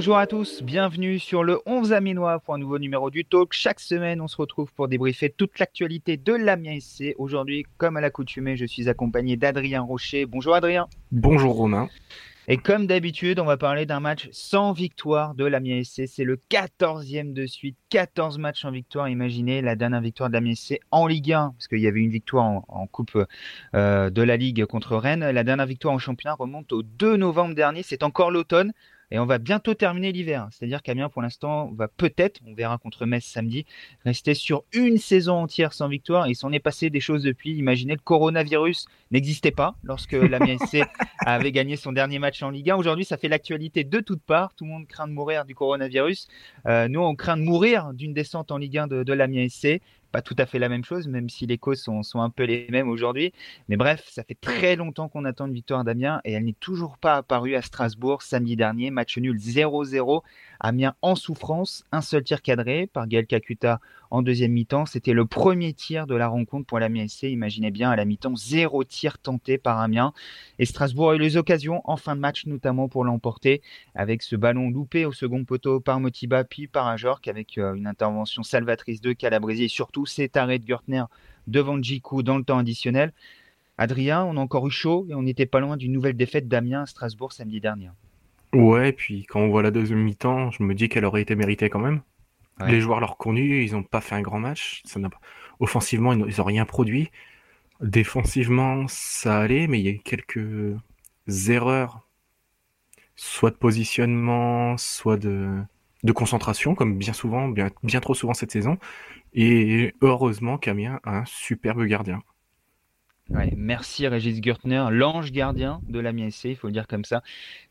bonjour à tous, bienvenue sur le 11 Aminois pour un nouveau numéro du Talk. Chaque semaine, on se retrouve pour débriefer toute l'actualité de l'Amiens SC. Aujourd'hui, comme à l'accoutumée, je suis accompagné d'Adrien Rocher. Bonjour Adrien. Bonjour Romain. Et comme d'habitude, on va parler d'un match sans victoire de l'Amiens SC. C'est le 14e de suite, 14 matchs en victoire. Imaginez la dernière victoire de l'Amiens SC en Ligue 1, parce qu'il y avait une victoire en, Coupe euh, de la Ligue contre Rennes. La dernière victoire en championnat remonte au 2 novembre dernier. C'est encore l'automne. Et on va bientôt terminer l'hiver. C'est-à-dire qu'Amiens, pour l'instant, va peut-être, on verra contre Metz samedi, rester sur une saison entière sans victoire. Il s'en est passé des choses depuis. Imaginez, le coronavirus n'existait pas lorsque l'Amiens SC avait gagné son dernier match en Ligue 1. Aujourd'hui, ça fait l'actualité de toutes parts. Tout le monde craint de mourir du coronavirus. Euh, nous, on craint de mourir d'une descente en Ligue 1 de, de l'Amiens SC pas tout à fait la même chose, même si les causes sont, un peu les mêmes aujourd'hui. Mais bref, ça fait très longtemps qu'on attend une victoire d'Amiens et elle n'est toujours pas apparue à Strasbourg samedi dernier. Match nul 0-0 Amiens en souffrance, un seul tir cadré par Gaël Kakuta en deuxième mi-temps. C'était le premier tir de la rencontre pour l'Amiens SC. Imaginez bien, à la mi-temps, zéro tir tenté par Amiens. Et Strasbourg a eu les occasions en fin de match, notamment pour l'emporter, avec ce ballon loupé au second poteau par Motiba, puis par Ajorc, avec euh, une intervention salvatrice de Calabresi et surtout cet arrêt de Gürtner devant Djikou dans le temps additionnel. Adrien, on a encore eu chaud et on n'était pas loin d'une nouvelle défaite d'Amiens à Strasbourg samedi dernier. Ouais, puis quand on voit la deuxième mi-temps, je me dis qu'elle aurait été méritée quand même. Les joueurs leur connus, ils n'ont pas fait un grand match. Ça pas... Offensivement, ils n'ont rien produit. Défensivement, ça allait, mais il y a quelques erreurs, soit de positionnement, soit de, de concentration, comme bien souvent, bien, bien trop souvent cette saison. Et heureusement, Camien a un superbe gardien. Ouais, merci Régis Gürtner, l'ange gardien de la MSC, il faut le dire comme ça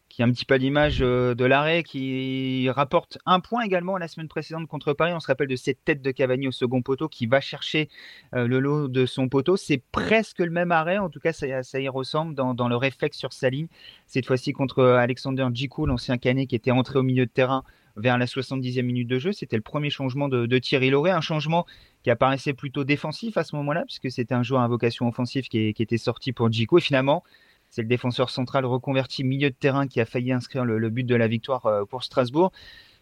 qui est un petit peu l'image euh, de l'arrêt, qui rapporte un point également la semaine précédente contre Paris. On se rappelle de cette tête de Cavani au second poteau qui va chercher euh, le lot de son poteau. C'est presque le même arrêt, en tout cas ça, ça y ressemble dans, le réflexe sur sa ligne. Cette fois-ci contre Alexander Djikou, l'ancien canet qui était entré au milieu de terrain vers la 70e minute de jeu. C'était le premier changement de, Thierry Lauré, un changement qui apparaissait plutôt défensif à ce moment-là, puisque c'était un joueur à vocation offensive qui, qui était sorti pour Djikou. Et finalement, c'est le défenseur central reconverti milieu de terrain qui a failli inscrire le, but de la victoire euh, pour Strasbourg.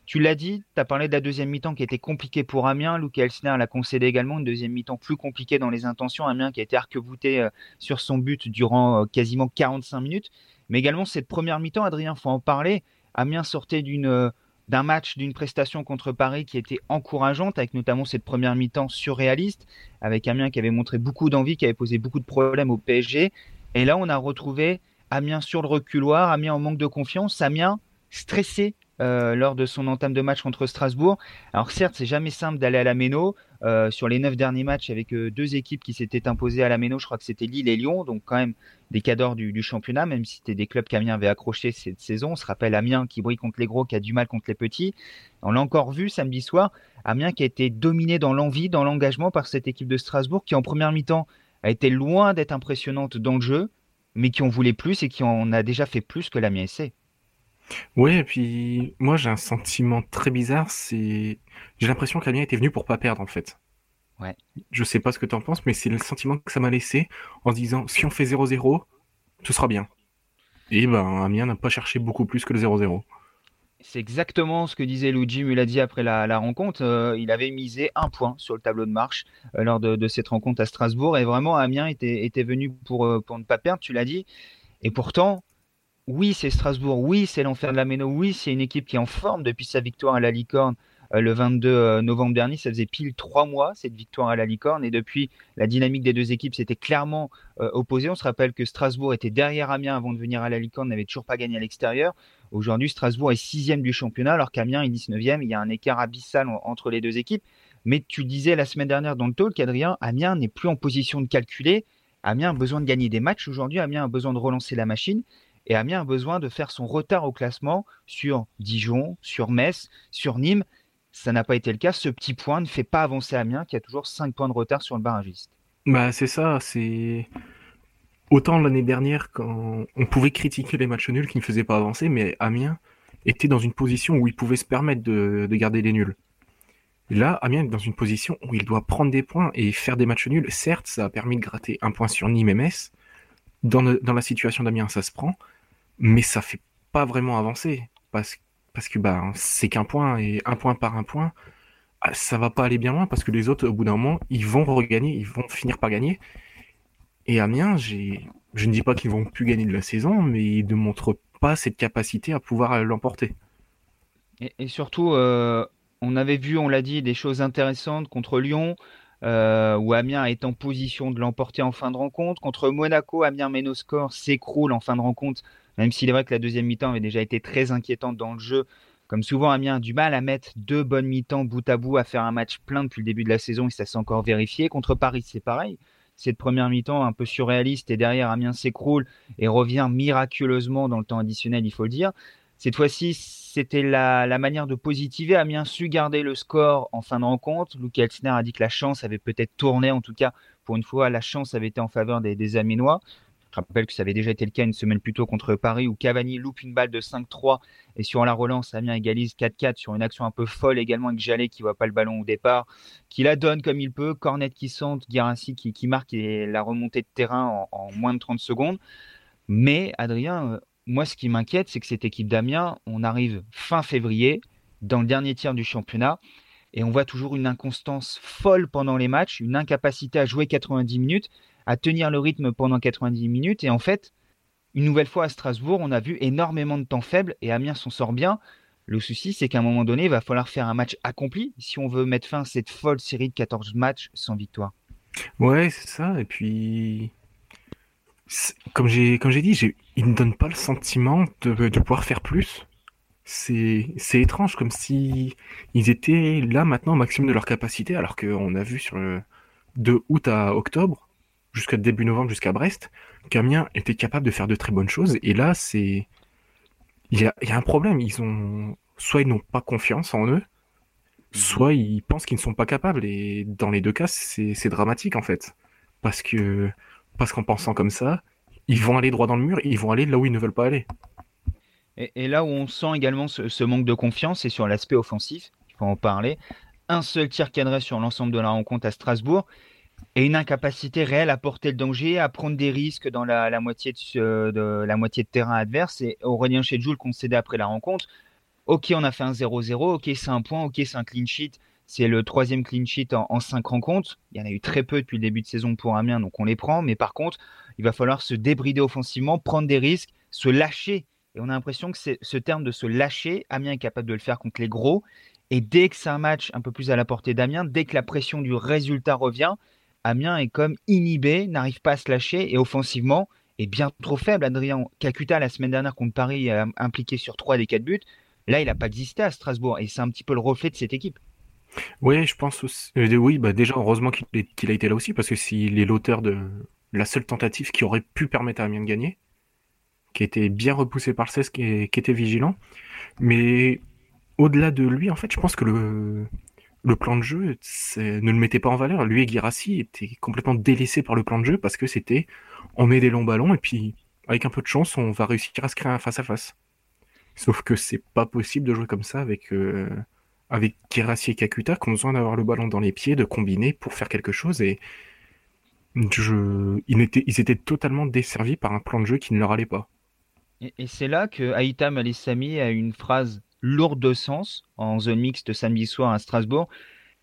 Tu l'as dit, tu as parlé de la deuxième mi-temps qui était compliquée pour Amiens. Luke Elsner l'a concédé également, une deuxième mi-temps plus compliquée dans les intentions. Amiens qui a été arc-bouté euh, sur son but durant euh, quasiment 45 minutes. Mais également cette première mi-temps, Adrien, faut en parler. Amiens sortait d'une d'un match, d'une prestation contre Paris qui était encourageante, avec notamment cette première mi-temps surréaliste, avec Amiens qui avait montré beaucoup d'envie, qui avait posé beaucoup de problèmes au PSG, et là, on a retrouvé Amiens sur le reculoir, Amiens en manque de confiance, Amiens stressé euh, lors de son entame de match contre Strasbourg. Alors certes, c'est jamais simple d'aller à la Méno. Euh, sur les neuf derniers matchs, avec euh, deux équipes qui s'étaient imposées à la Méno, je crois que c'était Lille et Lyon, donc quand même des cadors du, du championnat, même si c'était des clubs qu'Amiens avait accrochés cette saison. On se rappelle Amiens qui brille contre les gros, qui a du mal contre les petits. On l'a encore vu samedi soir, Amiens qui a été dominé dans l'envie, dans l'engagement par cette équipe de Strasbourg, qui en première mi-temps a été loin d'être impressionnante dans le jeu, mais qui en voulait plus et qui en a déjà fait plus que la SC. Oui, et puis moi j'ai un sentiment très bizarre, c'est j'ai l'impression que l'Amiens était venu pour pas perdre en fait. Ouais. Je sais pas ce que tu en penses, mais c'est le sentiment que ça m'a laissé en se disant si on fait 0-0, ce sera bien. Et ben Amiens n'a pas cherché beaucoup plus que le 0-0. C'est exactement ce que disait Luigi Muladi après la, rencontre. Euh, il avait misé un point sur le tableau de marche euh, lors de, cette rencontre à Strasbourg. Et vraiment, Amiens était, venu pour, euh, pour ne pas perdre, tu l'as dit. Et pourtant, oui, c'est Strasbourg. Oui, c'est l'enfer de la Méno. Oui, c'est une équipe qui est en forme depuis sa victoire à la Licorne le 22 euh, novembre dernier. Ça faisait pile trois mois cette victoire à la licorne et depuis la dynamique des deux équipes s'était clairement opposée. On se rappelle que Strasbourg était derrière Amiens avant de venir à la licorne, n'avait toujours pas gagné à l'extérieur. Aujourd'hui, Strasbourg est sixième du championnat alors qu'Amiens est 19e. Il y a un écart abyssal entre les deux équipes. Mais tu disais la semaine dernière dans le talk, Adrien, Amiens n'est plus en position de calculer. Amiens a besoin de gagner des matchs aujourd'hui. Amiens a besoin de relancer la machine. Et Amiens a besoin de faire son retard au classement sur Dijon, sur Metz, sur Nîmes ça n'a pas été le cas. Ce petit point ne fait pas avancer Amiens, qui a toujours 5 points de retard sur le barragiste. Bah, c'est ça. C'est autant l'année dernière quand on pouvait critiquer les matchs nuls qui ne faisaient pas avancer, mais Amiens était dans une position où il pouvait se permettre de, garder les nuls. Là, Amiens est dans une position où il doit prendre des points et faire des matchs nuls. Certes, ça a permis de gratter un point sur Nîmes et Metz. Dans, la situation d'Amiens, ça se prend, mais ça fait pas vraiment avancer parce parce que bah, c'est qu'un point et un point par un point, ah, ça va pas aller bien loin parce que les autres, au bout d'un moment, ils vont regagner, ils vont finir par gagner. Et Amiens, je ne dis pas qu'ils vont plus gagner de la saison, mais ils ne montrent pas cette capacité à pouvoir l'emporter. Et, surtout, euh, on avait vu, on l'a dit, des choses intéressantes contre Lyon, euh, où Amiens est en position de l'emporter en fin de rencontre. Contre Monaco, Amiens met score, s'écroule en fin de rencontre, même s'il est vrai que la deuxième mi-temps avait déjà été très inquiétante dans le jeu. Comme souvent, Amiens a du mal à mettre deux bonnes mi-temps bout à bout, à faire un match plein depuis le début de la saison et ça s'est encore vérifié. Contre Paris, c'est pareil. Cette première mi-temps un peu surréaliste et derrière Amiens s'écroule et revient miraculeusement dans le temps additionnel, il faut le dire. Cette fois-ci, c'était la, manière de positiver. Amiens su garder le score en fin de rencontre. Luke Elsner a dit que la chance avait peut-être tourné. En tout cas, pour une fois, la chance avait été en faveur des, des Aminois. Je rappelle que ça avait déjà été le cas une semaine plus tôt contre Paris où Cavani loupe une balle de 5-3 et sur la relance, Amiens égalise 4-4 sur une action un peu folle également avec Jallet qui voit pas le ballon au départ, qui la donne comme il peut, Cornet qui sente, Guirassi qui, marque et la remontée de terrain en, moins de 30 secondes. Mais Adrien, euh, moi ce qui m'inquiète, c'est que cette équipe d'Amiens, on arrive fin février, dans le dernier tiers du championnat, et on voit toujours une inconstance folle pendant les matchs, une incapacité à jouer 90 minutes à tenir le rythme pendant 90 minutes. Et en fait, une nouvelle fois à Strasbourg, on a vu énormément de temps faible et Amiens s'en sort bien. Le souci, c'est qu'à un moment donné, il va falloir faire un match accompli si on veut mettre fin à cette folle série de 14 matchs sans victoire. Ouais, c'est ça. Et puis, comme j'ai comme j'ai dit, ils ne donnent pas le sentiment de, de pouvoir faire plus. C'est étrange, comme si ils étaient là maintenant au maximum de leur capacité, alors qu'on a vu sur de août à octobre, jusqu'à début novembre, jusqu'à Brest, qu'Amiens était capable de faire de très bonnes choses. Et là, c'est. Il y a, un problème. Ils ont. Soit ils n'ont pas confiance en eux, mhm. soit ils pensent qu'ils ne sont pas capables. Et dans les deux cas, c'est dramatique en fait. Parce que. Parce qu'en pensant comme ça, ils vont aller droit dans le mur, ils vont aller là où ils ne veulent pas aller. Et, là où on sent également ce, ce manque de confiance, c'est sur l'aspect offensif. Il faut en parler. Un seul tir cadré sur l'ensemble de la rencontre à Strasbourg et une incapacité réelle à porter le danger, à prendre des risques dans la, moitié, de, la moitié de terrain adverse. Et Aurélien Chedjou le concédait après la rencontre. Ok, on a fait un 0-0, ok, c'est un point, ok, c'est un clean sheet. C'est le troisième clean sheet en, cinq rencontres. Il y en a eu très peu depuis le début de saison pour Amiens, donc on les prend. Mais par contre, il va falloir se débrider offensivement, prendre des risques, se lâcher. Et on a l'impression que ce terme de se lâcher, Amiens est capable de le faire contre les gros. Et dès que c'est un match un peu plus à la portée d'Amiens, dès que la pression du résultat revient, Amiens est comme inhibé, n'arrive pas à se lâcher et offensivement est bien trop faible. Adrien Kakuta, la semaine dernière contre Paris, a impliqué sur 3 des 4 buts. Là, il n'a pas existé à Strasbourg et c'est un petit peu le reflet de cette équipe. Oui, je pense aussi. Euh, oui, bah déjà, heureusement qu'il a été là aussi parce que s'il est l'auteur de la seule tentative qui aurait pu permettre à Amiens de gagner, qui était bien repoussé par le 16, qui était vigilant. Mais au-delà de lui, en fait, je pense que le, le plan de jeu ne le mettait pas en valeur. Lui et Girassi étaient complètement délaissés par le plan de jeu parce que c'était on met des longs ballons et puis avec un peu de chance on va réussir à se créer un face à face. Sauf que c'est pas possible de jouer comme ça avec euh, Girassi et Kakuta qui ont besoin d'avoir le ballon dans les pieds, de combiner pour faire quelque chose et je, ils, étaient, ils étaient totalement desservis par un plan de jeu qui ne leur allait pas. Et, c'est là que Aïtam Alessami a une phrase lourde de sens en zone mixte samedi soir à Strasbourg.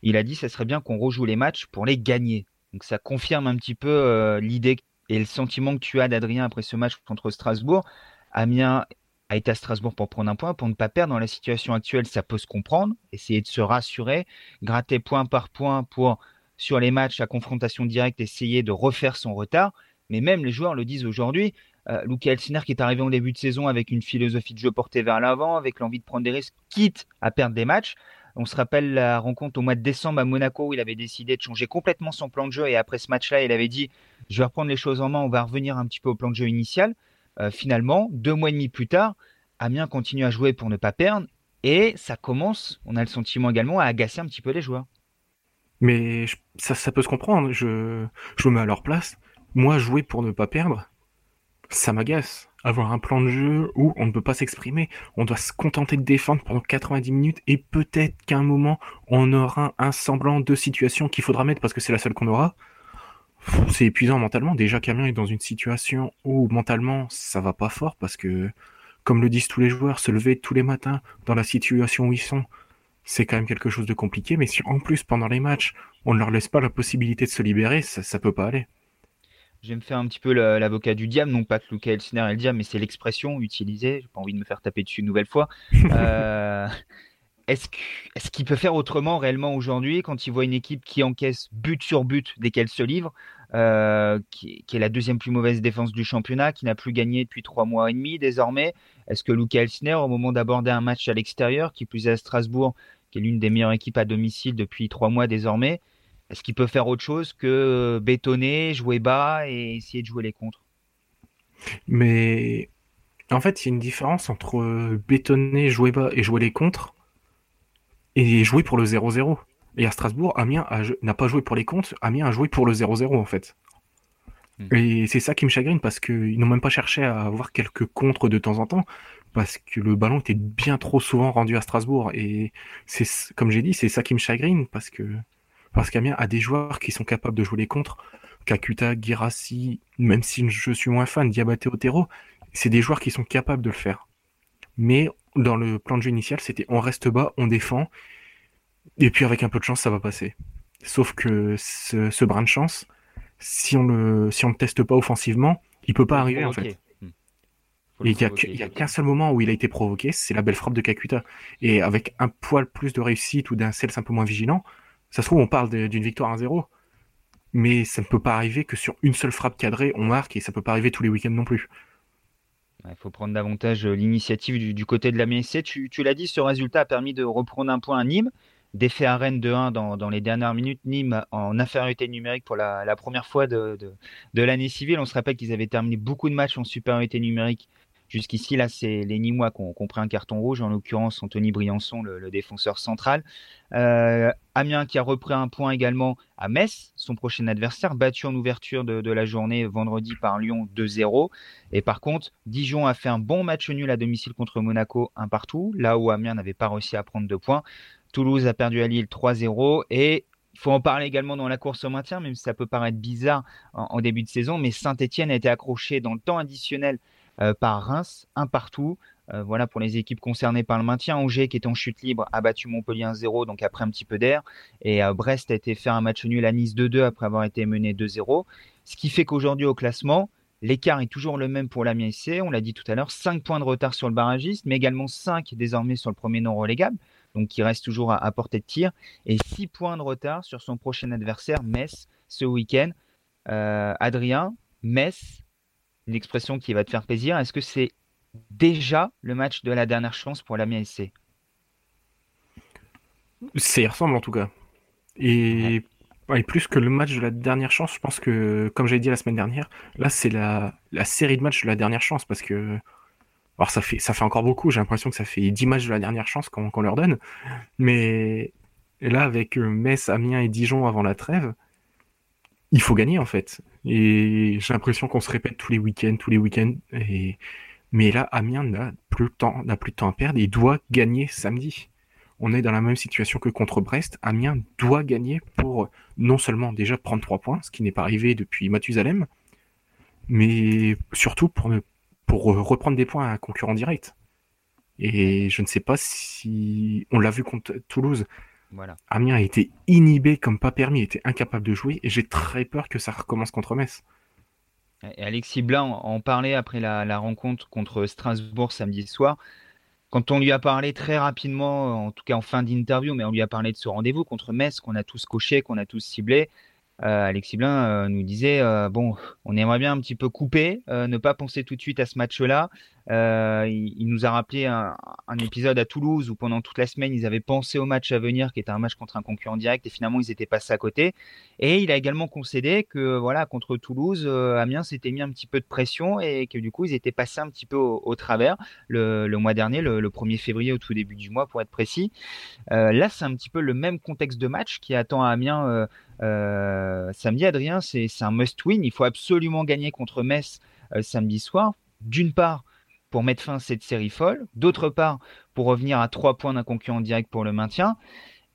Il a dit ça serait bien qu'on rejoue les matchs pour les gagner. Donc ça confirme un petit peu euh, l'idée et le sentiment que tu as d'Adrien après ce match contre Strasbourg. Amiens a été à Strasbourg pour prendre un point, pour ne pas perdre dans la situation actuelle, ça peut se comprendre. Essayer de se rassurer, gratter point par point pour, sur les matchs à confrontation directe, essayer de refaire son retard. Mais même les joueurs le disent aujourd'hui, euh, Luca qui est arrivé en début de saison avec une philosophie de jeu portée vers l'avant, avec l'envie de prendre des risques, quitte à perdre des matchs. On se rappelle la rencontre au mois de décembre à Monaco où il avait décidé de changer complètement son plan de jeu et après ce match-là, il avait dit je vais reprendre les choses en main, on va revenir un petit peu au plan de jeu initial. Euh, finalement, deux mois et demi plus tard, Amiens continue à jouer pour ne pas perdre et ça commence, on a le sentiment également, à agacer un petit peu les joueurs. Mais ça, ça peut se comprendre, je, je me mets à leur place. Moi, jouer pour ne pas perdre, ça m'agace. Avoir un plan de jeu où on ne peut pas s'exprimer, on doit se contenter de défendre pendant 90 minutes et peut-être qu'à un moment on aura un semblant de situation qu'il faudra mettre parce que c'est la seule qu'on aura. C'est épuisant mentalement. Déjà, Camille est dans une situation où mentalement ça va pas fort parce que comme le disent tous les joueurs, se lever tous les matins dans la situation où ils sont, c'est quand même quelque chose de compliqué. Mais si en plus, pendant les matchs, on ne leur laisse pas la possibilité de se libérer, ça, ne peut pas aller. Je vais me faire un petit peu l'avocat du diable, non pas que Luca Elsner est le diable, mais c'est l'expression utilisée. J'ai pas envie de me faire taper dessus une nouvelle fois. Euh, est-ce qu'il peut faire autrement réellement aujourd'hui quand il voit une équipe qui encaisse but sur but dès qu'elle se livre, euh, qui, est la deuxième plus mauvaise défense du championnat, qui n'a plus gagné depuis trois mois et demi désormais? Est-ce que Luca Elsner, au moment d'aborder un match à l'extérieur, qui plus est à Strasbourg, qui est l'une des meilleures équipes à domicile depuis trois mois désormais, est-ce qu'il peut faire autre chose que bétonner, jouer bas et essayer de jouer les contres? Mais en fait, il y a une différence entre bétonner, jouer bas et jouer les contres et jouer pour le 0-0. Et à Strasbourg, Amiens n'a pas joué pour les comptes, Amiens a joué pour le 0-0 en fait. Hmm. Et c'est ça qui me chagrine parce qu'ils n'ont même pas cherché à avoir quelques contres de temps en temps parce que le ballon était bien trop souvent rendu à Strasbourg. Et c'est comme j'ai dit, c'est ça qui me chagrine parce que parce qu'Amiens a des joueurs qui sont capables de jouer les contres. Kakuta, Girassi, même si je suis moins fan, Diabaté, Otero, c'est des joueurs qui sont capables de le faire. Mais dans le plan de jeu initial, c'était on reste bas, on défend, et puis avec un peu de chance, ça va passer. Sauf que ce, brin de chance, si on le si on ne teste pas offensivement, il peut pas arriver en fait. Hmm. il n'y a, qu'un seul moment où il a été provoqué, c'est la belle frappe de Kakuta. Et avec un poil plus de réussite ou d'un Cels un peu moins vigilant, ça se trouve, on parle d'une victoire 1-0. Mais ça ne peut pas arriver que sur une seule frappe cadrée, on marque, et ça ne peut pas arriver tous les week-ends non plus. Il faut prendre davantage euh, l'initiative du, côté de la MSC. Tu, l'as dit, ce résultat a permis de reprendre un point à Nîmes. Défait à Rennes de 1 dans, les dernières minutes. Nîmes en infériorité numérique pour la, première fois de l'année civile. On se rappelle qu'ils avaient terminé beaucoup de matchs en supériorité numérique Jusqu'ici, là, c'est les Nîmois qui ont, pris un carton rouge, en l'occurrence Anthony Briançon, le, défenseur central. Euh, Amiens qui a repris un point également à Metz, son prochain adversaire, battu en ouverture de, la journée vendredi par Lyon 2-0. Et par contre, Dijon a fait un bon match nul à domicile contre Monaco, un partout, là où Amiens n'avait pas réussi à prendre deux points. Toulouse a perdu à Lille 3-0 et il faut en parler également dans la course au maintien, même si ça peut paraître bizarre en, en début de saison, mais Saint-Etienne a été accroché dans le temps additionnel par Reims, un partout. Euh, voilà pour les équipes concernées par le maintien. Angers, qui est en chute libre, a battu Montpellier 1-0, donc après un petit peu d'air. Et euh, Brest a été faire un match nul à Nice 2-2 après avoir été mené 2-0. Ce qui fait qu'aujourd'hui au classement, l'écart est toujours le même pour l'Amiens SC. On l'a dit tout à l'heure, 5 points de retard sur le barragiste, mais également 5 désormais sur le premier non relégable, donc qui reste toujours à, à portée de tir. Et 6 points de retard sur son prochain adversaire, Metz, ce week-end. Adrien, Metz, une expression qui va te faire plaisir. Est-ce que c'est déjà le match de la dernière chance pour la SC Ça y ressemble en tout cas. Et, plus que le match de la dernière chance, je pense que, comme j'ai dit la semaine dernière, là c'est la, série de matchs de la dernière chance parce que. Alors ça fait, ça fait encore beaucoup, j'ai l'impression que ça fait 10 matchs de la dernière chance qu'on leur donne. Mais là, avec euh, Metz, Amiens et Dijon avant la trêve, il faut gagner en fait. Et j'ai l'impression qu'on se répète tous les week-ends, tous les week-ends. Et... Mais là, Amiens n'a plus, plus de temps à perdre. Il doit gagner samedi. On est dans la même situation que contre Brest. Amiens doit gagner pour non seulement déjà prendre trois points, ce qui n'est pas arrivé depuis Mathusalem, mais surtout pour, pour reprendre des points à un concurrent direct. Et je ne sais pas si on l'a vu contre Toulouse. Amiens a été inhibé comme pas permis, était incapable de jouer, et j'ai très peur que ça recommence contre Metz. Et Alexis Blanc en parlait après la, rencontre contre Strasbourg samedi soir. Quand on lui a parlé très rapidement, en tout cas en fin d'interview, mais on lui a parlé de ce rendez-vous contre Metz qu'on a tous coché, qu'on a tous ciblé, euh, Alexis Blin euh, nous disait euh, bon, on aimerait bien un petit peu couper, ne pas penser tout de suite à ce match-là. Il, nous a rappelé un, épisode à Toulouse où pendant toute la semaine ils avaient pensé au match à venir, qui était un match contre un concurrent direct, et finalement ils étaient passés à côté. Et il a également concédé que voilà contre Toulouse, Amiens s'était mis un petit peu de pression et que du coup ils étaient passés un petit peu au, travers le, mois dernier, le, le, 1er février au tout début du mois pour être précis. là c'est un petit peu le même contexte de match qui attend à Amiens euh, samedi, Adrien, c'est un must-win. Il faut absolument gagner contre Metz euh, samedi soir. D'une part, pour mettre fin à cette série folle. D'autre part, pour revenir à trois points d'un concurrent direct pour le maintien.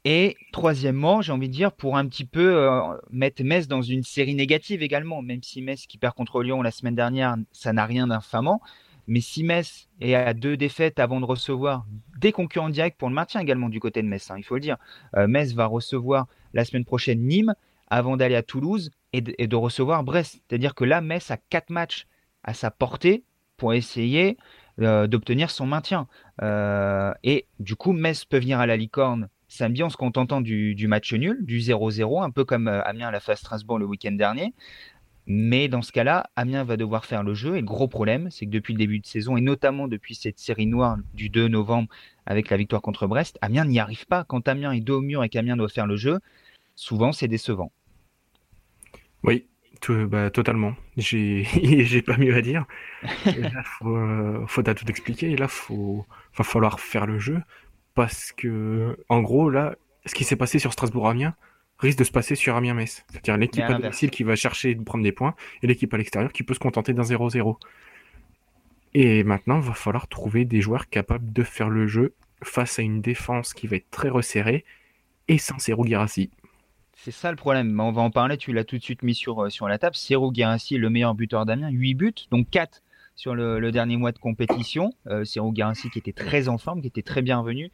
Et troisièmement, j'ai envie de dire, pour un petit peu euh, mettre Metz dans une série négative également, même si Metz qui perd contre Lyon la semaine dernière, ça n'a rien d'infamant. Mais si Metz est à deux défaites avant de recevoir des concurrents directs pour le maintien également du côté de Metz, hein, il faut le dire, euh, Metz va recevoir la semaine prochaine Nîmes avant d'aller à Toulouse et de, recevoir Brest. C'est-à-dire que là, Metz a quatre matchs à sa portée pour essayer euh, d'obtenir son maintien. Euh, et du coup, Metz peut venir à la licorne samedi en se contentant du, match nul, du 0-0, un peu comme Amiens l'a fait à Strasbourg le week-end dernier. Mais dans ce cas-là, Amiens va devoir faire le jeu. Et le gros problème, c'est que depuis le début de saison, et notamment depuis cette série noire du 2 novembre avec la victoire contre Brest, Amiens n'y arrive pas. Quand Amiens est dos au mur et qu'Amiens doit faire le jeu, souvent c'est décevant. Oui, bah, totalement. J'ai pas mieux à dire. Il faut, euh, faut tout expliquer. Et là, faut, va falloir faire le jeu. Parce que, en gros, là, ce qui s'est passé sur Strasbourg-Amiens, risque de se passer sur Amiens-Metz. C'est-à-dire l'équipe à domicile qui va chercher de prendre des points et l'équipe à l'extérieur qui peut se contenter d'un 0-0. Et maintenant, il va falloir trouver des joueurs capables de faire le jeu face à une défense qui va être très resserrée et sans Serou Girassi. C'est ça le problème. On va en parler, tu l'as tout de suite mis sur, euh, la table. Girassi est le meilleur buteur d'Amiens, 8 buts, donc 4 sur le, dernier mois de compétition. Euh, Serou Girassi qui était très en forme, qui était très bienvenu,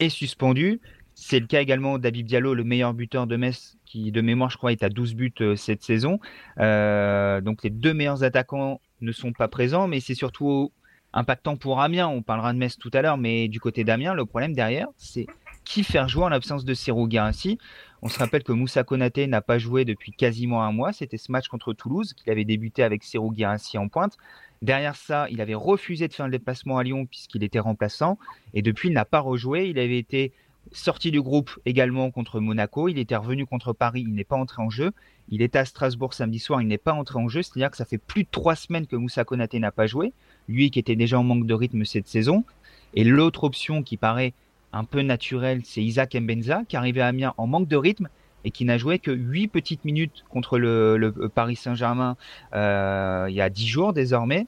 est suspendu. C'est le cas également d'Abib Diallo, le meilleur buteur de Metz, qui de mémoire, je crois, est à 12 buts euh, cette saison. Euh, donc les deux meilleurs attaquants ne sont pas présents, mais c'est surtout impactant pour Amiens. On parlera de Metz tout à l'heure, mais du côté d'Amiens, le problème derrière, c'est qui faire jouer en l'absence de Serou Guarassi. On se rappelle que Moussa Konaté n'a pas joué depuis quasiment un mois. C'était ce match contre Toulouse qu'il avait débuté avec Serou Guarassi en pointe. Derrière ça, il avait refusé de faire le déplacement à Lyon puisqu'il était remplaçant. Et depuis, il n'a pas rejoué. Il avait été sorti du groupe également contre Monaco. Il était revenu contre Paris, il n'est pas entré en jeu. Il était à Strasbourg samedi soir, il n'est pas entré en jeu. C'est-à-dire que ça fait plus de trois semaines que Moussa Konaté n'a pas joué. Lui qui était déjà en manque de rythme cette saison. Et l'autre option qui paraît un peu naturelle, c'est Isaac Mbenza qui arrivait à Amiens en manque de rythme et qui n'a joué que 8 petites minutes contre le, Paris Saint-Germain euh, il y a 10 jours désormais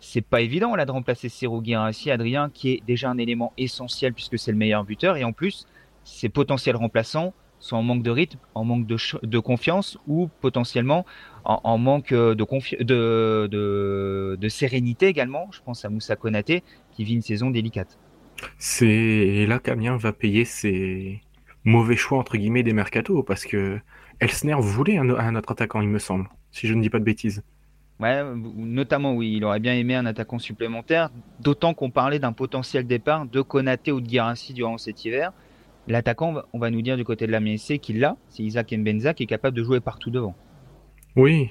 c'est pas évident là de remplacer Serou Guirassi, Adrien, qui est déjà un élément essentiel puisque c'est le meilleur buteur. Et en plus, ses potentiels remplaçants sont en manque de rythme, en manque de, confiance ou potentiellement en, manque de, de, de, sérénité également. Je pense à Moussa Konaté qui vit une saison délicate. C'est là qu'Amiens va payer ses mauvais choix entre guillemets des mercato parce que Elsner voulait un, un autre attaquant, il me semble, si je ne dis pas de bêtises. Ouais, notamment oui, il aurait bien aimé un attaquant supplémentaire, d'autant qu'on parlait d'un potentiel départ de Konaté ou de Guirassi durant cet hiver. L'attaquant, on va nous dire du côté de la MSC qu'il l'a, c'est Isaac Mbenza qui est capable de jouer partout devant. Oui.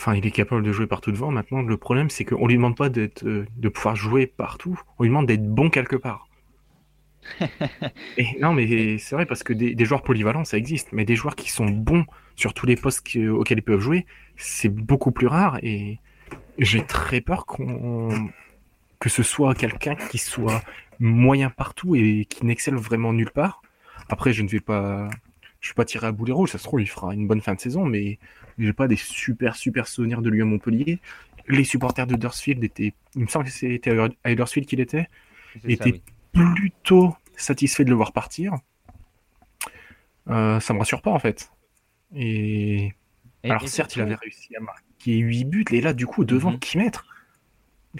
Enfin, il est capable de jouer partout devant. Maintenant, le problème, c'est qu'on lui demande pas d'être, euh, de pouvoir jouer partout. On lui demande d'être bon quelque part. et, non, mais c'est vrai parce que des, joueurs polyvalents, ça existe, mais des joueurs qui sont bons sur tous les postes auxquels ils peuvent jouer, c'est beaucoup plus rare. Et j'ai très peur qu'on que ce soit quelqu'un qui soit moyen partout et qui n'excelle vraiment nulle part. Après, je ne vais pas, je vais pas tirer à boulet rouge. Ça se trouve, il fera une bonne fin de saison, mais j'ai pas des super super souvenirs de lui à Montpellier. Les supporters de Huddersfield étaient, il me semble que c'était à Huddersfield qu'il était, étaient plutôt satisfait de le voir partir. Euh, ça me rassure pas en fait. Et, alors certes, il avait réussi à marquer 8 buts, et là du coup devant mhm. qui mettre?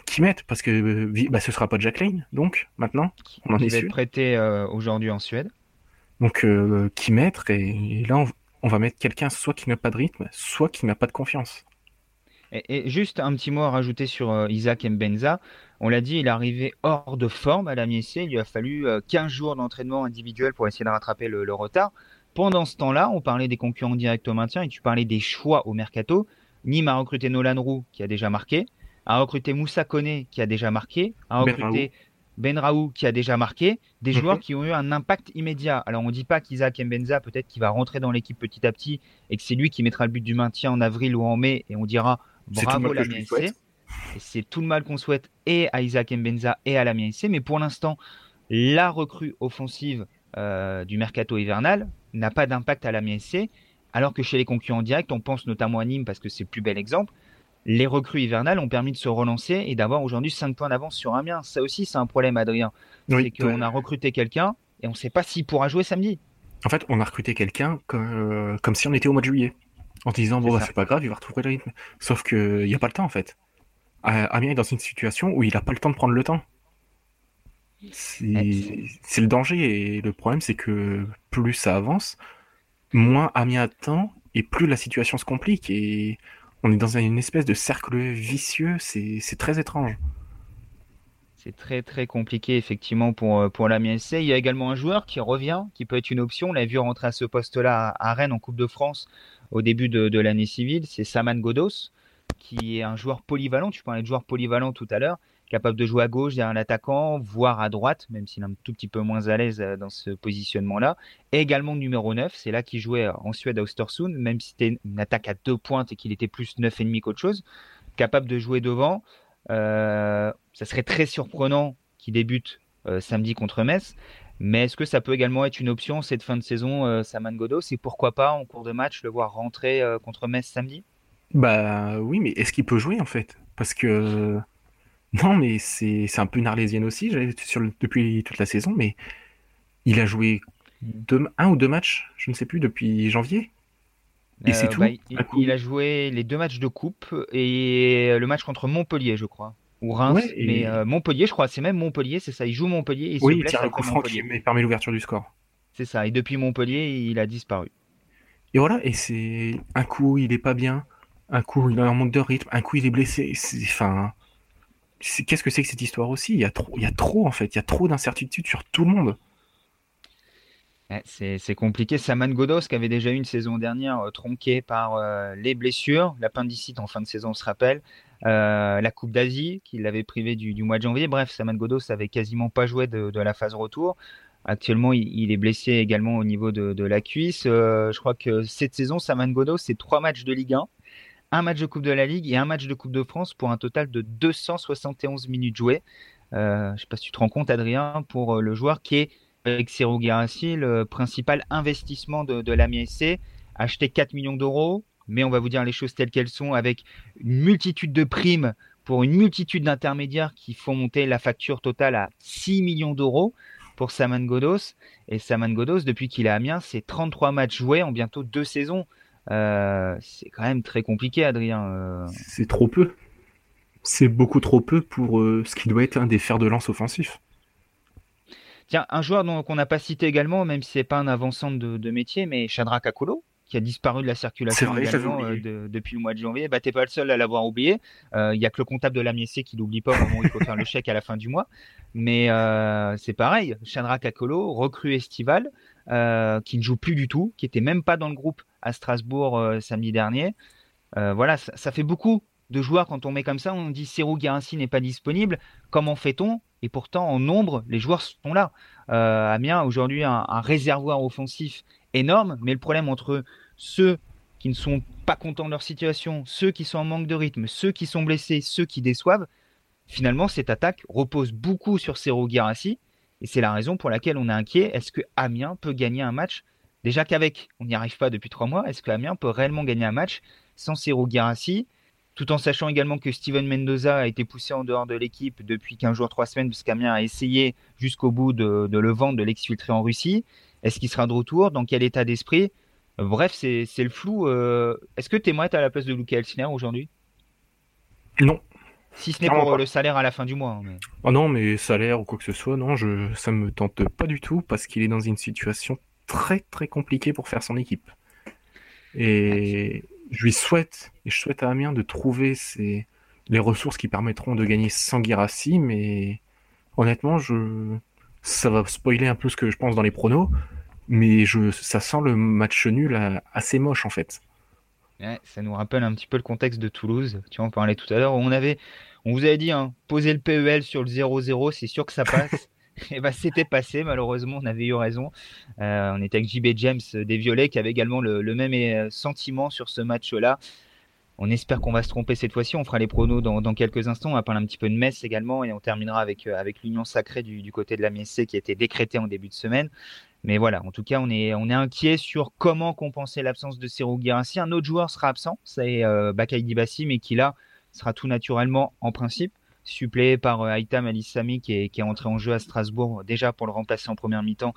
Qui mettre? Parce que euh, bah, ce sera pas Jack Lane, donc maintenant, on en est sûr. prêté euh, aujourd'hui en Suède. Donc qui mettre? Et, là on va mettre quelqu'un soit qui n'a pas de rythme, soit qui n'a pas de confiance. Et, juste un petit mot à rajouter sur euh, Isaac Mbenza. On l'a dit, il est arrivé hors de forme à la. Il lui a fallu 15 euh, jours d'entraînement individuel pour essayer de rattraper le, retard. Pendant ce temps-là, on parlait des concurrents directs au maintien et tu parlais des choix au mercato. Nîmes a recruté Nolan Roux qui a déjà marqué, a recruté Moussa Koné qui a déjà marqué, a recruté Ben Raoult qui a déjà marqué, des joueurs qui ont eu un impact immédiat. Alors on ne dit pas qu'Isaac Mbenza peut-être qu'il va rentrer dans l'équipe petit à petit et que c'est lui qui mettra le but du maintien en avril ou en mai et on dira Bravo la MSC. C'est tout le mal qu'on souhaite et à Isaac Mbenza et à la MSC. Mais pour l'instant, la recrue offensive euh, du mercato hivernal n'a pas d'impact à la MSC. Alors que chez les concurrents directs, on pense notamment à Nîmes parce que c'est le plus bel exemple. Les recrues hivernales ont permis de se relancer et d'avoir aujourd'hui 5 points d'avance sur Amiens. Ça aussi, c'est un problème, Adrien. c'est qu'on a recruté quelqu'un et on ne sait pas s'il pourra jouer samedi. En fait, on a recruté quelqu'un comme, euh, comme si on était au mois de juillet en disant bon bah c'est pas grave, il va retrouver le rythme. Sauf que il y a pas le temps en fait. Amiens est dans une situation où il n'a pas le temps de prendre le temps. C'est le danger et le problème c'est que plus ça avance, moins Amiens a de temps et plus la situation se complique et on est dans une espèce de cercle vicieux, c'est très étrange. C'est très très compliqué effectivement pour, euh, pour l'Amiens SC. Il y a également un joueur qui revient, qui peut être une option. On l'a vu rentrer à ce poste-là à Rennes en Coupe de France au début de, de l'année civile. C'est Saman Godos, qui est un joueur polyvalent. Tu parlais de joueur polyvalent tout à l'heure capable de jouer à gauche derrière l'attaquant, voire à droite, même s'il est un tout petit peu moins à l'aise euh, dans ce positionnement-là. Et également numéro 9, c'est là qu'il jouait en Suède à Östersund, même si c'était une attaque à deux pointes et qu'il était plus 9,5 qu'autre chose. Capable de jouer devant. Euh, ça serait très surprenant qu'il débute euh, samedi contre Metz. Mais est-ce que ça peut également être une option cette fin de saison, Saman Godo C'est pourquoi pas en cours de match le voir rentrer contre Metz samedi? Bah oui, mais est-ce qu'il peut jouer en fait? Parce que non, mais c'est un peu une arlésienne aussi sur depuis toute la saison, mais il a joué un ou deux matchs, je ne sais plus, depuis janvier. Et c'est euh, tout. Bah, il, a joué les deux matchs de coupe et le match contre Montpellier, je crois. Ou Reims, mais euh, Montpellier, je crois, c'est même Montpellier, c'est ça. Il joue Montpellier. oui, il tire le coup franc qui permet l'ouverture du score. C'est ça. Et depuis Montpellier, il a disparu. Et voilà, et c'est un coup il est pas bien, un coup il a un manque de rythme, un coup il est blessé. Enfin, qu'est-ce que c'est que cette histoire aussi? Il y, a trop, il y a trop, en fait, il y a trop d'incertitudes sur tout le monde. C'est compliqué. Saman Godos, qui avait déjà eu une saison dernière euh, tronquée par euh, les blessures, l'appendicite en fin de saison, on se rappelle, euh, la Coupe d'Asie, qui l'avait privé du, mois de janvier. Bref, Saman Godos avait quasiment pas joué de, la phase retour. Actuellement, il, est blessé également au niveau de, la cuisse. je crois que cette saison, Saman Godos, c'est trois matchs de Ligue 1 un match de Coupe de la Ligue et un match de Coupe de France pour un total de 271 minutes jouées. Euh, je ne sais pas si tu te rends compte, Adrien, pour euh, le joueur qui est, avec Ciro Guirassi, le principal investissement de, de l'Amiens SC, acheté 4 millions d'euros, mais on va vous dire les choses telles qu'elles sont, avec une multitude de primes pour une multitude d'intermédiaires qui font monter la facture totale à 6 millions d'euros pour Saman Godos. Et Saman Godos, depuis qu'il est à Amiens, c'est 33 matchs joués en bientôt deux saisons. Euh, c'est quand même très compliqué, Adrien. Euh. C'est trop peu. C'est beaucoup trop peu pour euh, ce qui doit être un des fers de lance offensifs. Tiens, un joueur qu'on n'a pas cité également, même si c'est pas un avançant de, métier, mais Shadrach Akolo, qui a disparu de la circulation depuis le mois de janvier. Bah, t'es pas le seul à l'avoir oublié. Il y a que le comptable de l'AMIEC qui l'oublie pas au moment où il faut faire le chèque à la fin du mois. Mais c'est pareil, Shadrach Akolo, recrue estivale, qui ne joue plus du tout, qui était même pas dans le groupe à Strasbourg euh, samedi dernier. Euh, voilà, ça, fait beaucoup de joueurs quand on met comme ça. On dit Serou Guarassi n'est pas disponible. Comment fait-on? Et pourtant, en nombre, les joueurs sont là. Euh, Amiens, aujourd'hui, un, un réservoir offensif énorme, mais le problème entre ceux qui ne sont pas contents de leur situation, ceux qui sont en manque de rythme, ceux qui sont blessés, ceux qui déçoivent, finalement, cette attaque repose beaucoup sur Serou Guarassi. Et c'est la raison pour laquelle on est inquiet. Est-ce que Amiens peut gagner un match Déjà qu'avec, on n'y arrive pas depuis trois mois, est-ce que Amiens peut réellement gagner un match sans Ciro Guirassi tout en sachant également que Steven Mendoza a été poussé en dehors de l'équipe depuis 15 jours, 3 semaines, parce qu'Amiens a essayé jusqu'au bout de, le vendre, de l'exfiltrer en Russie. Est-ce qu'il sera de retour? Dans quel état d'esprit? Bref, c'est le flou. Euh, est-ce que tu aimerais à la place de Luca Elsner aujourd'hui? Non. Si ce n'est pour le salaire à la fin du mois. Hein, oh non, mais salaire ou quoi que ce soit, non, je, ça me tente pas du tout parce qu'il est dans une situation très très compliqué pour faire son équipe. Et je lui souhaite, et je souhaite à Amiens de trouver les ressources qui permettront de gagner sans Girassi, mais honnêtement, je, ça va spoiler un peu ce que je pense dans les pronos, mais je, ça sent le match nul assez moche en fait. ça nous rappelle un petit peu le contexte de Toulouse. Tu vois, on parlait tout à l'heure. On avait, on vous avait dit, hein, poser le PEL sur le 0-0, c'est sûr que ça passe. et eh ben, c'était passé, malheureusement, on avait eu raison. Euh, on était avec JB James des Violets qui avait également le, même euh, sentiment sur ce match-là. On espère qu'on va se tromper cette fois-ci. On fera les pronos dans, quelques instants. On va parler un petit peu de Metz également et on terminera avec, euh, l'union sacrée du, côté de la MSC qui a été décrétée en début de semaine. Mais voilà, en tout cas, on est, on inquiet sur comment compenser l'absence de Serou Guirassi. Un autre joueur sera absent, c'est euh, Bakay Dibassi, mais qui là sera tout naturellement en principe suppléé par euh, Aitam Alissami qui est, qui est entré en jeu à Strasbourg déjà pour le remplacer en première mi-temps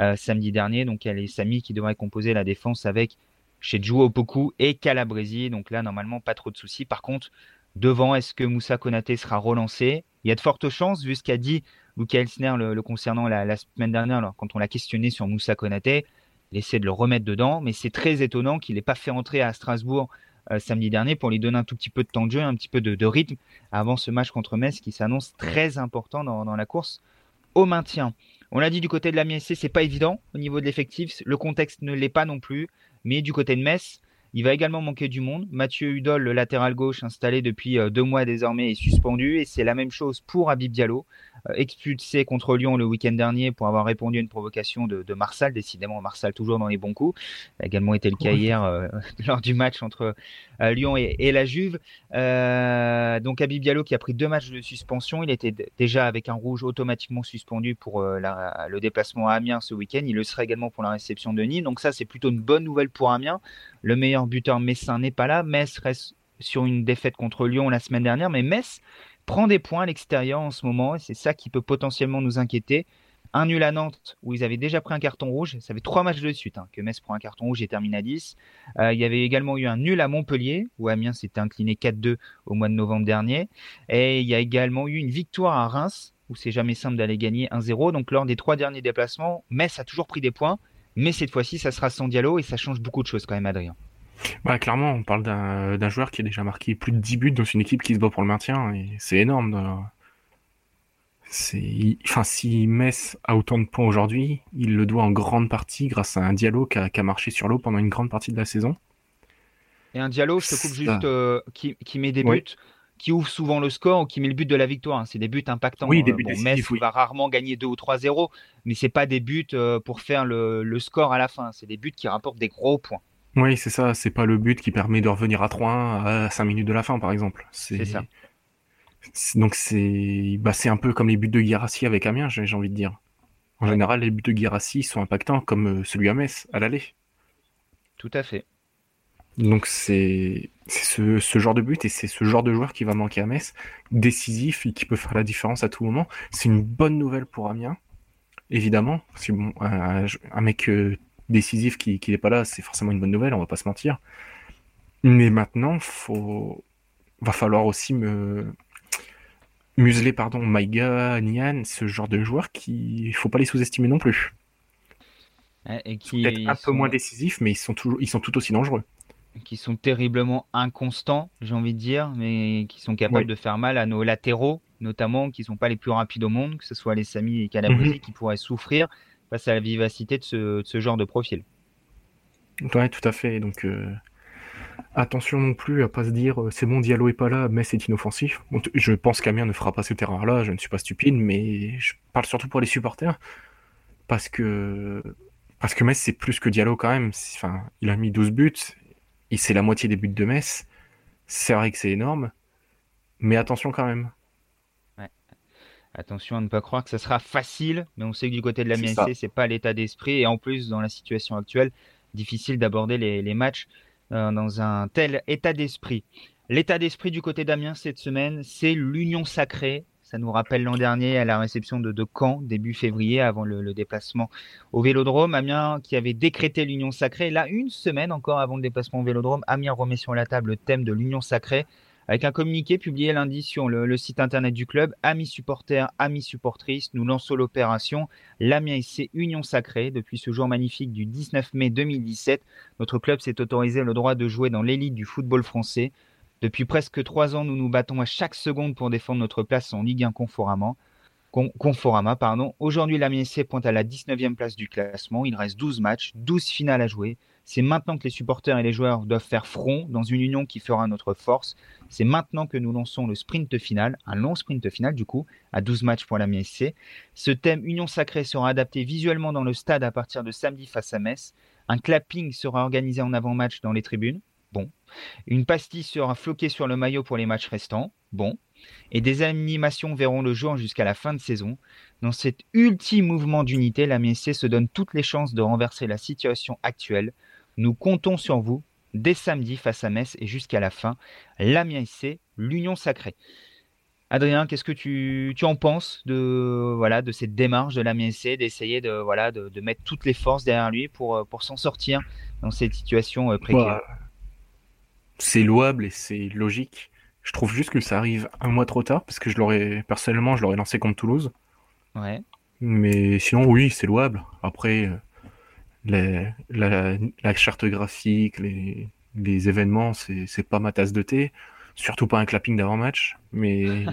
euh, samedi dernier. Donc elle est Sami qui devrait composer la défense avec chez Opoku et Calabresi. Donc là, normalement, pas trop de soucis. Par contre, Devant, est-ce que Moussa Konaté sera relancé? Il y a de fortes chances, vu ce qu'a dit Luca Elsner le, concernant la, semaine dernière, alors, quand on l'a questionné sur Moussa Konaté. Il essaie de le remettre dedans, mais c'est très étonnant qu'il n'ait pas fait entrer à Strasbourg euh, samedi dernier pour lui donner un tout petit peu de temps de jeu, un petit peu de, rythme avant ce match contre Metz qui s'annonce très important dans, la course au maintien. On l'a dit du côté de la MSC, c'est pas évident au niveau de l'effectif, le contexte ne l'est pas non plus, mais du côté de Metz, il va également manquer du monde. Mathieu Hudol, le latéral gauche installé depuis euh, deux mois désormais, est suspendu et c'est la même chose pour Habib Diallo, euh, expulsé contre Lyon le week-end dernier pour avoir répondu à une provocation de, de Marsal. Décidément, Marsal toujours dans les bons coups. Ça a également été le cas hier euh, lors du match entre Lyon et, la Juve. donc Habib Diallo qui a pris deux matchs de suspension. Il était déjà avec un rouge automatiquement suspendu pour le déplacement à Amiens ce week-end. Il le sera également pour la réception de Nîmes. Donc ça, c'est plutôt une bonne nouvelle pour Amiens. Le meilleur buteur messin n'est pas là. Metz reste sur une défaite contre Lyon la semaine dernière, mais Metz prend des points à l'extérieur en ce moment et c'est ça qui peut potentiellement nous inquiéter. Un nul à Nantes où ils avaient déjà pris un carton rouge. Ça fait trois matchs de suite hein, que Metz prend un carton rouge et termine à 10. Euh, il y avait également eu un nul à Montpellier où Amiens s'était incliné 4-2 au mois de novembre dernier. Et il y a également eu une victoire à Reims où c'est jamais simple d'aller gagner 1-0. Donc lors des trois derniers déplacements, Metz a toujours pris des points mais cette fois-ci, ça sera sans Diallo et ça change beaucoup de choses quand même, Adrien. Bah, clairement, on parle d'un joueur qui a déjà marqué plus de 10 buts dans une équipe qui se bat pour le maintien, et c'est énorme. Enfin, si Metz a autant de points aujourd'hui, il le doit en grande partie grâce à un Diallo qui a, marché sur l'eau pendant une grande partie de la saison. Et un Diallo, je te coupe juste, euh, qui, met des buts qui ouvre souvent le score ou qui met le but de la victoire. Hein. C'est des buts impactants. Oui, des euh, buts Metz va rarement gagner 2 ou 3-0, mais c'est pas des buts euh, pour faire le, score à la fin. C'est des buts qui rapportent des gros points. Oui, c'est ça. C'est pas le but qui permet de revenir à 3-1 à 5 minutes de la fin, par exemple. C'est ça. Donc c'est bah, un peu comme les buts de Guirassi avec Amiens, j'ai envie de dire. En général, les buts de Guirassi sont impactants, comme euh, celui à Metz, à l'aller. Tout à fait. Donc c'est ce, ce, genre de but et c'est ce genre de joueur qui va manquer à Metz, décisif et qui peut faire la différence à tout moment. C'est une bonne nouvelle pour Amiens, évidemment. Bon, un, mec euh, décisif qui n'est pas là, c'est forcément une bonne nouvelle, on va pas se mentir. Mais maintenant, faut va falloir aussi me museler pardon Maïga, Nian, ce genre de joueurs qui faut pas les sous-estimer non plus. Et qui peut-être un peu moins décisifs, mais ils sont toujours ils sont tout aussi dangereux qui sont terriblement inconstants, j'ai envie de dire, mais qui sont capables de faire mal à nos latéraux, notamment, qui ne sont pas les plus rapides au monde, que ce soit les Sami et Calabresi, mhm. qui pourraient souffrir face à la vivacité de ce, genre de profil. Ouais, tout à fait. Donc, euh, attention non plus à pas se dire euh, c'est bon, Diallo est pas là, mais c'est inoffensif. je pense qu'Amien ne fera pas cette erreur-là, je ne suis pas stupide, mais je parle surtout pour les supporters, parce que parce que Metz c'est plus que Diallo quand même. Enfin, il a mis 12 buts, c'est la moitié des buts de Metz. C'est vrai que c'est énorme, mais attention quand même. Attention à ne pas croire que ça sera facile, mais on sait que du côté de la MSC, c'est pas l'état d'esprit. Et en plus, dans la situation actuelle, difficile d'aborder les, matchs euh, dans un tel état d'esprit. L'état d'esprit du côté d'Amiens cette semaine, c'est l'union sacrée ça nous rappelle l'an dernier à la réception de, de Caen, début février, avant le, déplacement au Vélodrome. Amiens qui avait décrété l'union sacrée. Là, une semaine encore avant le déplacement au Vélodrome, Amiens remet sur la table le thème de l'union sacrée avec un communiqué publié lundi sur le, site internet du club. Amis supporters, amis supportrices, nous lançons l'opération L'Amiens SC Union Sacrée. Depuis ce jour magnifique du 19 mai 2017, notre club s'est autorisé le droit de jouer dans l'élite du football français. Depuis presque trois ans, nous nous battons à chaque seconde pour défendre notre place en Ligue 1 Conforama. Aujourd'hui, la MSC pointe à la 19e place du classement. Il reste 12 matchs, 12 finales à jouer. C'est maintenant que les supporters et les joueurs doivent faire front dans une union qui fera notre force. C'est maintenant que nous lançons le sprint final, un long sprint final du coup, à 12 matchs pour la MSC. Ce thème Union Sacrée sera adapté visuellement dans le stade à partir de samedi face à Metz. Un clapping sera organisé en avant-match dans les tribunes. Bon. Une pastille sera floquée sur le maillot pour les matchs restants. Bon. Et des animations verront le jour jusqu'à la fin de saison. Dans cet ultime mouvement d'unité, la MSC se donne toutes les chances de renverser la situation actuelle. Nous comptons sur vous dès samedi face à Metz et jusqu'à la fin. La MSC, l'union sacrée. Adrien, qu'est-ce que tu, en penses de, voilà, de cette démarche de la MSC d'essayer de, voilà, de, mettre toutes les forces derrière lui pour, pour s'en sortir dans cette situation euh, précaire? Bah, c'est louable et c'est logique. Je trouve juste que ça arrive un mois trop tard parce que je l'aurais personnellement, je l'aurais lancé contre Toulouse. Ouais. Mais sinon, oui, c'est louable. Après, euh, la, charte graphique, les, les événements, c'est pas ma tasse de thé. Surtout pas un clapping d'avant-match. Mais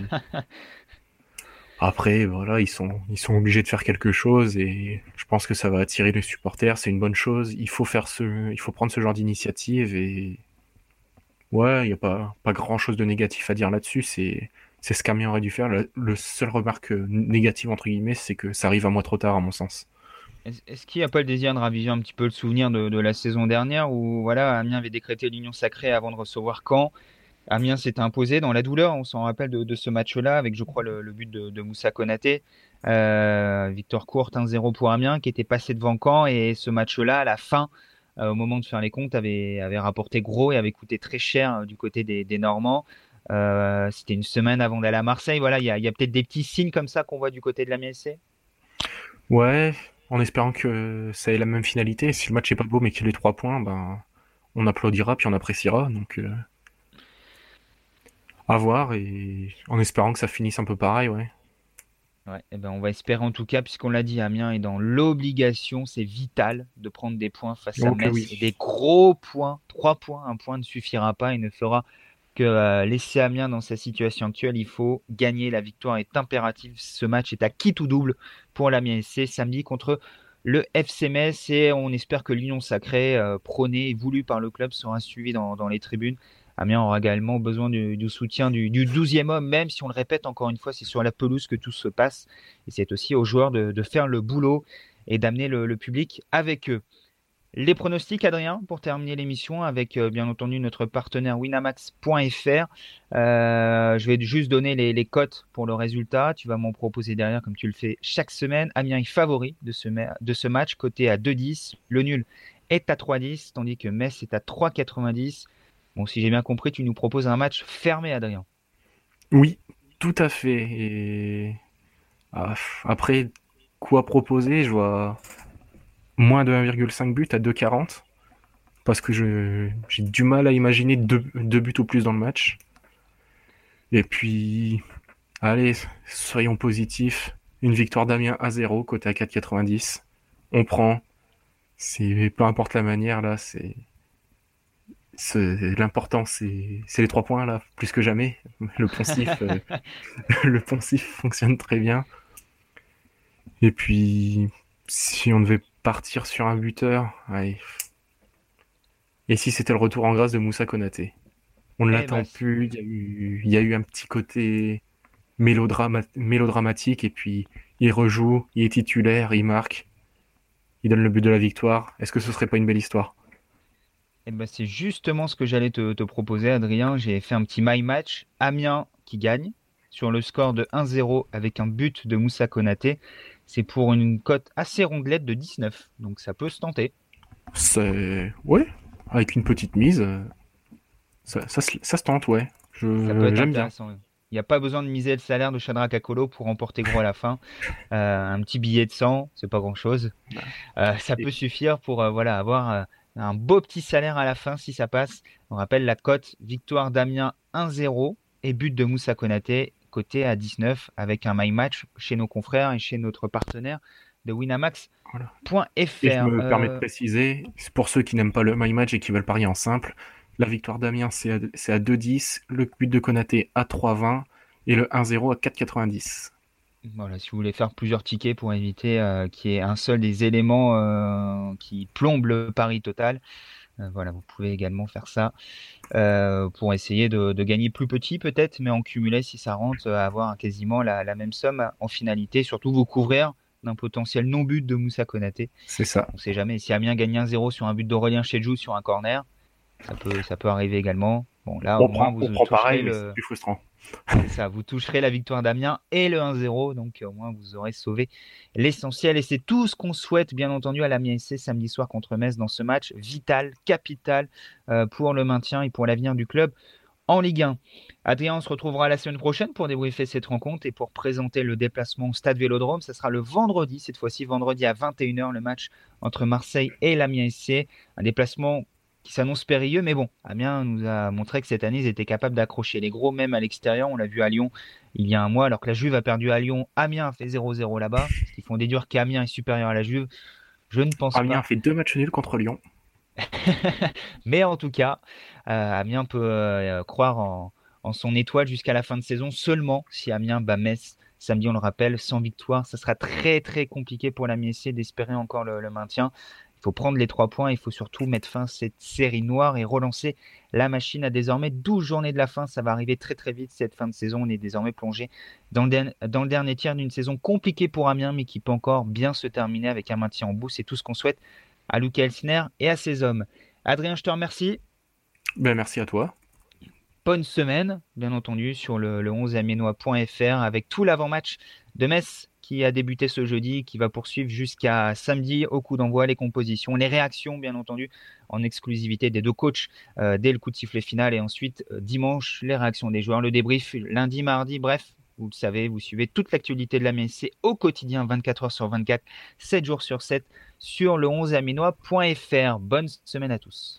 après, voilà, ils sont, ils sont obligés de faire quelque chose et je pense que ça va attirer les supporters. C'est une bonne chose. Il faut faire ce, il faut prendre ce genre d'initiative et Ouais, il n'y a pas, pas grand chose de négatif à dire là-dessus. C'est, c'est ce qu'Amiens aurait dû faire. Le, seul remarque négative, entre guillemets, c'est que ça arrive un mois trop tard, à mon sens. Est-ce qu'il n'y a pas le désir de raviver un petit peu le souvenir de, la saison dernière où voilà, Amiens avait décrété l'union sacrée avant de recevoir Caen? Amiens s'est imposé dans la douleur, on s'en rappelle de, ce match-là, avec je crois le, but de, Moussa Konaté. Euh, victoire courte 1-0 pour Amiens qui était passé devant Caen et ce match-là, à la fin, euh, au moment de faire les comptes, avait, avait rapporté gros et avait coûté très cher euh, du côté des, Normands. Euh, c'était une semaine avant d'aller à Marseille. Voilà, il y a, peut-être des petits signes comme ça qu'on voit du côté de la MSC. Ouais, en espérant que ça ait la même finalité. Si le match est pas beau mais qu'il ait trois points, ben, on applaudira puis on appréciera. Donc, à voir et en espérant que ça finisse un peu pareil, ouais. Ouais, et eh ben on va espérer en tout cas, puisqu'on l'a dit, Amiens est dans l'obligation, c'est vital de prendre des points face à Metz. Des gros points, trois points, un point ne suffira pas et ne fera que euh, laisser Amiens dans sa situation actuelle. Il faut gagner, la victoire est impérative. Ce match est à qui tout double pour l'Amiens SC samedi contre le FC Metz et on espère que l'union sacrée, euh, prônée et voulue par le club, sera suivie dans, dans les tribunes. Amiens aura également besoin du, soutien du, 12e homme, même si on le répète encore une fois, c'est sur la pelouse que tout se passe. Et c'est aussi aux joueurs de, faire le boulot et d'amener le, public avec eux. Les pronostics, Adrien, pour terminer l'émission, avec euh, bien entendu notre partenaire winamax.fr. Euh, je vais juste donner les, cotes pour le résultat. Tu vas m'en proposer derrière, comme tu le fais chaque semaine. Amiens est favori de ce, de ce match, coté à 2,10. Le nul est à 3,10, tandis que Metz est à 3,90. Bon, si j'ai bien compris, tu nous proposes un match fermé, Adrien. Oui, tout à fait. Ah, après, quoi proposer? Je vois moins de 1,5 buts à 2,40 parce que j'ai du mal à imaginer deux, buts ou plus dans le match. Et puis, allez, soyons positifs. Une victoire d'Amiens à 0, côté à 4,90. On prend. Peu importe la manière là, c'est L'important, c'est les trois points, là, plus que jamais. Le poncif, euh, le poncif fonctionne très bien. Et puis, si on devait partir sur un buteur, et si c'était le retour en grâce de Moussa Konaté? On ne eh l'attend ben, plus, il y, a eu, il y, a eu, un petit côté mélodramatique, et puis il rejoue, il est titulaire, il marque, il donne le but de la victoire. Est-ce que ce serait pas une belle histoire? Eh ben, c'est justement ce que j'allais te, proposer, Adrien. J'ai fait un petit my match. Amiens qui gagne sur le score de 1-0 avec un but de Moussa Konaté. C'est pour une cote assez rondelette de 19. Donc ça peut se tenter. C'est. Ouais, avec une petite mise. Ça, se tente, ouais. Je... J'aime bien. Il n'y a pas besoin de miser le salaire de Shadrach Akolo pour remporter gros à la fin. Euh, un petit billet de 100, c'est pas grand chose. Euh, ça peut suffire pour euh, voilà, avoir un beau petit salaire à la fin si ça passe. On rappelle la cote victoire d'Amiens 1-0 et but de Moussa Konaté côté à 19 avec un my match chez nos confrères et chez notre partenaire de winamax.fr. Et je me permets de euh, préciser, pour ceux qui n'aiment pas le my match et qui veulent parier en simple, la victoire d'Amiens c'est à, à 2-10, le but de Konaté à 3-20 et le 1-0 à 4,90. Voilà, si vous voulez faire plusieurs tickets pour éviter euh, qu'il y ait un seul des éléments euh, qui plombe le pari total, euh, voilà, vous pouvez également faire ça pour essayer de, gagner plus petit peut-être, mais en cumulé si ça rentre, avoir quasiment la, même somme en finalité, surtout vous couvrir d'un potentiel non-but de Moussa Konaté. C'est ça. On ne sait jamais. Si Amiens gagne 1-0 sur un but d'Aurélien Chedjou sur un corner, ça peut, ça peut arriver également. Bon, là, on au moins, vous on pareil, c'est plus frustrant ça, vous toucherez la victoire d'Amiens et le 1-0, donc au moins vous aurez sauvé l'essentiel. Et c'est tout ce qu'on souhaite, bien entendu, à l'Amiens SC samedi soir contre Metz dans ce match vital, capital euh, pour le maintien et pour l'avenir du club en Ligue 1. Adrien, on se retrouvera la semaine prochaine pour débriefer cette rencontre et pour présenter le déplacement au Stade Vélodrome. Ce sera le vendredi, cette fois-ci vendredi à 21h, le match entre Marseille et l'Amiens SC. Un déplacement qui s'annonce périlleux, mais bon, Amiens nous a montré que cette année, ils étaient capables d'accrocher les gros, même à l'extérieur. On l'a vu à Lyon il y a un mois, alors que la Juve a perdu à Lyon. Amiens a fait 0-0 là-bas, ce qui font déduire qu'Amiens est supérieur à la Juve. Je ne pense pas. Amiens a fait deux matchs nuls contre Lyon. mais en tout cas, euh, Amiens peut euh, croire en, son étoile jusqu'à la fin de saison seulement si Amiens bat Metz samedi, on le rappelle, sans victoire. Ça sera très très compliqué pour la d'espérer encore le maintien. Il faut prendre les trois points, il faut surtout mettre fin à cette série noire et relancer la machine à désormais 12 journées de la fin. Ça va arriver très très vite cette fin de saison. On est désormais plongé dans le, dernier tiers d'une saison compliquée pour Amiens, mais qui peut encore bien se terminer avec un maintien en bout. C'est tout ce qu'on souhaite à Luca Elsner et à ses hommes. Adrien, je te remercie. Ben, merci à toi. Bonne semaine, bien entendu, sur le, le 11 amiennois.fr avec tout l'avant-match de Metz qui a débuté ce jeudi, qui va poursuivre jusqu'à samedi au coup d'envoi, les compositions, les réactions, bien entendu, en exclusivité des deux coachs euh, dès le coup de sifflet final et ensuite euh, dimanche, les réactions des joueurs, le débrief lundi, mardi, bref. Vous le savez, vous suivez toute l'actualité de la MSC au quotidien, 24 heures sur 24, 7 jours sur 7, sur le 11aminois.fr. Bonne semaine à tous.